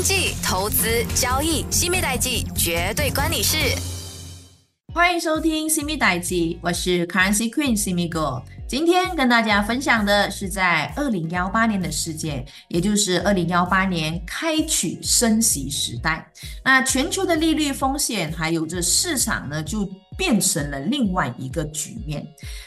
经济、投资、交易，新美代记绝对关你事。欢迎收听新米代记，我是 Currency Queen 新米哥。今天跟大家分享的是在二零幺八年的事件，也就是二零幺八年开启升息时代。那全球的利率风险还有这市场呢，就变成了另外一个局面。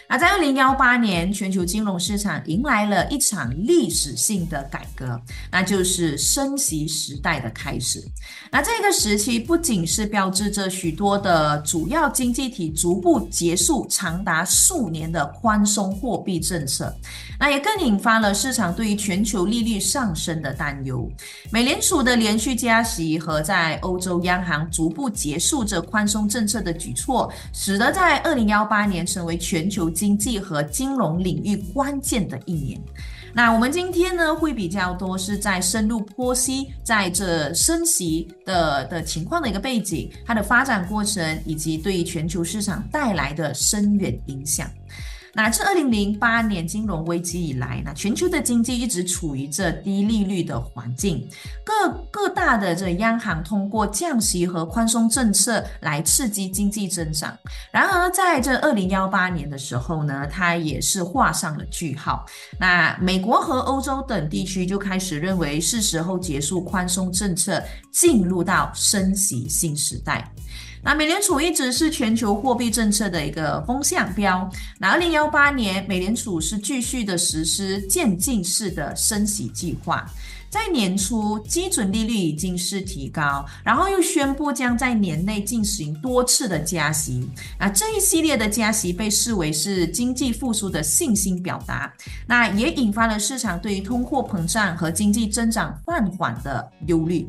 那在二零幺八年，全球金融市场迎来了一场历史性的改革，那就是升息时代的开始。那这个时期不仅是标志着许多的主要经济体逐步结束长达数年的宽松。货币政策，那也更引发了市场对于全球利率上升的担忧。美联储的连续加息和在欧洲央行逐步结束着宽松政策的举措，使得在二零幺八年成为全球经济和金融领域关键的一年。那我们今天呢，会比较多是在深入剖析在这升息的的情况的一个背景，它的发展过程，以及对全球市场带来的深远影响。那自二零零八年金融危机以来，那全球的经济一直处于这低利率的环境，各各大的这央行通过降息和宽松政策来刺激经济增长。然而，在这二零幺八年的时候呢，它也是画上了句号。那美国和欧洲等地区就开始认为是时候结束宽松政策，进入到升息新时代。那美联储一直是全球货币政策的一个风向标。那二零幺八年，美联储是继续的实施渐进式的升息计划。在年初，基准利率已经是提高，然后又宣布将在年内进行多次的加息。那这一系列的加息被视为是经济复苏的信心表达。那也引发了市场对于通货膨胀和经济增长放缓的忧虑。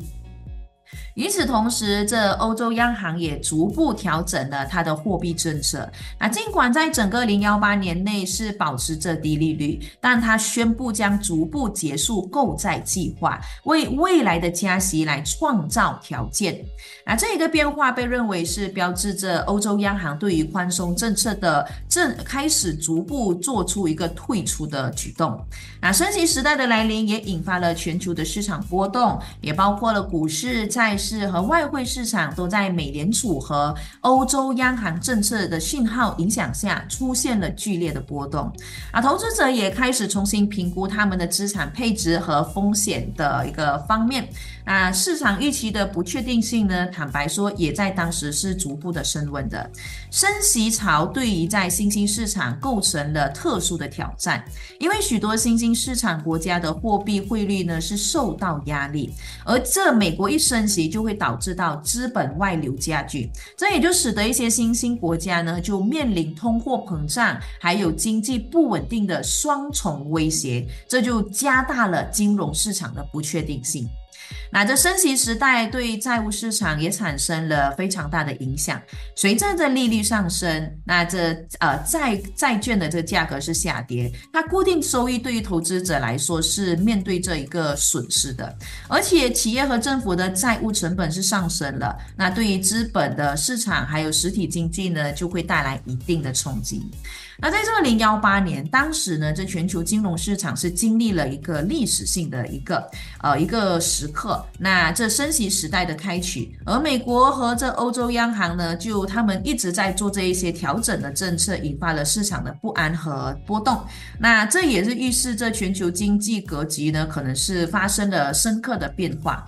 与此同时，这欧洲央行也逐步调整了它的货币政策。那尽管在整个零幺八年内是保持着低利率，但它宣布将逐步结束购债计划，为未来的加息来创造条件。那这一个变化被认为是标志着欧洲央行对于宽松政策的正开始逐步做出一个退出的举动。那升息时代的来临也引发了全球的市场波动，也包括了股市、在。是和外汇市场都在美联储和欧洲央行政策的信号影响下出现了剧烈的波动，啊，投资者也开始重新评估他们的资产配置和风险的一个方面。啊，市场预期的不确定性呢，坦白说也在当时是逐步的升温的。升息潮对于在新兴市场构成了特殊的挑战，因为许多新兴市场国家的货币汇率呢是受到压力，而这美国一升息就会导致到资本外流加剧，这也就使得一些新兴国家呢就面临通货膨胀还有经济不稳定的双重威胁，这就加大了金融市场的不确定性。那这升息时代对债务市场也产生了非常大的影响。随着这利率上升，那这呃债债券的这个价格是下跌，它固定收益对于投资者来说是面对这一个损失的。而且企业和政府的债务成本是上升了，那对于资本的市场还有实体经济呢，就会带来一定的冲击。那在这个零幺八年，当时呢，这全球金融市场是经历了一个历史性的一个呃一个时刻。那这升息时代的开启，而美国和这欧洲央行呢，就他们一直在做这一些调整的政策，引发了市场的不安和波动。那这也是预示着全球经济格局呢，可能是发生了深刻的变化。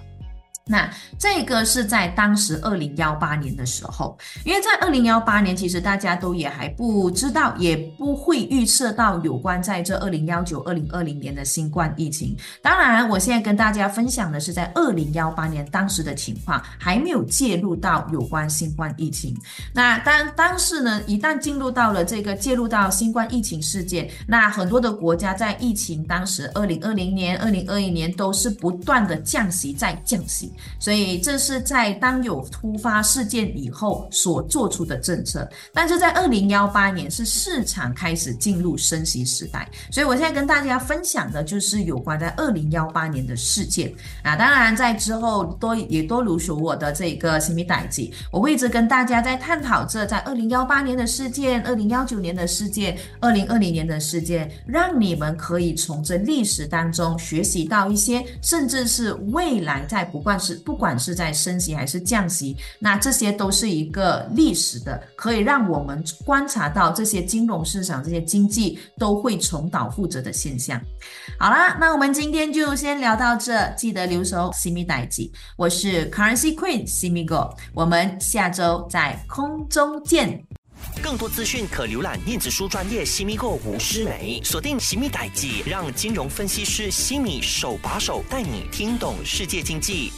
那这个是在当时二零幺八年的时候，因为在二零幺八年，其实大家都也还不知道，也不会预测到有关在这二零幺九、二零二零年的新冠疫情。当然，我现在跟大家分享的是在二零幺八年当时的情况，还没有介入到有关新冠疫情。那当当时呢，一旦进入到了这个介入到新冠疫情事件，那很多的国家在疫情当时二零二零年、二零二一年都是不断的降息再降息。所以这是在当有突发事件以后所做出的政策，但是在二零幺八年是市场开始进入升息时代，所以我现在跟大家分享的就是有关在二零幺八年的事件啊。当然在之后多也多如说我的这个新米代记，我会一直跟大家在探讨这在二零幺八年的事件、二零幺九年的事件、二零二零年的事件，让你们可以从这历史当中学习到一些，甚至是未来在不管。不管是在升息还是降息，那这些都是一个历史的，可以让我们观察到这些金融市场、这些经济都会重蹈覆辙的现象。好啦，那我们今天就先聊到这，记得留守 Simi 代记，我是 Currency Queen Simi Go，我们下周在空中见。更多资讯可浏览电子书专业西米购吴诗梅，锁定西米代记，让金融分析师西米手把手带你听懂世界经济。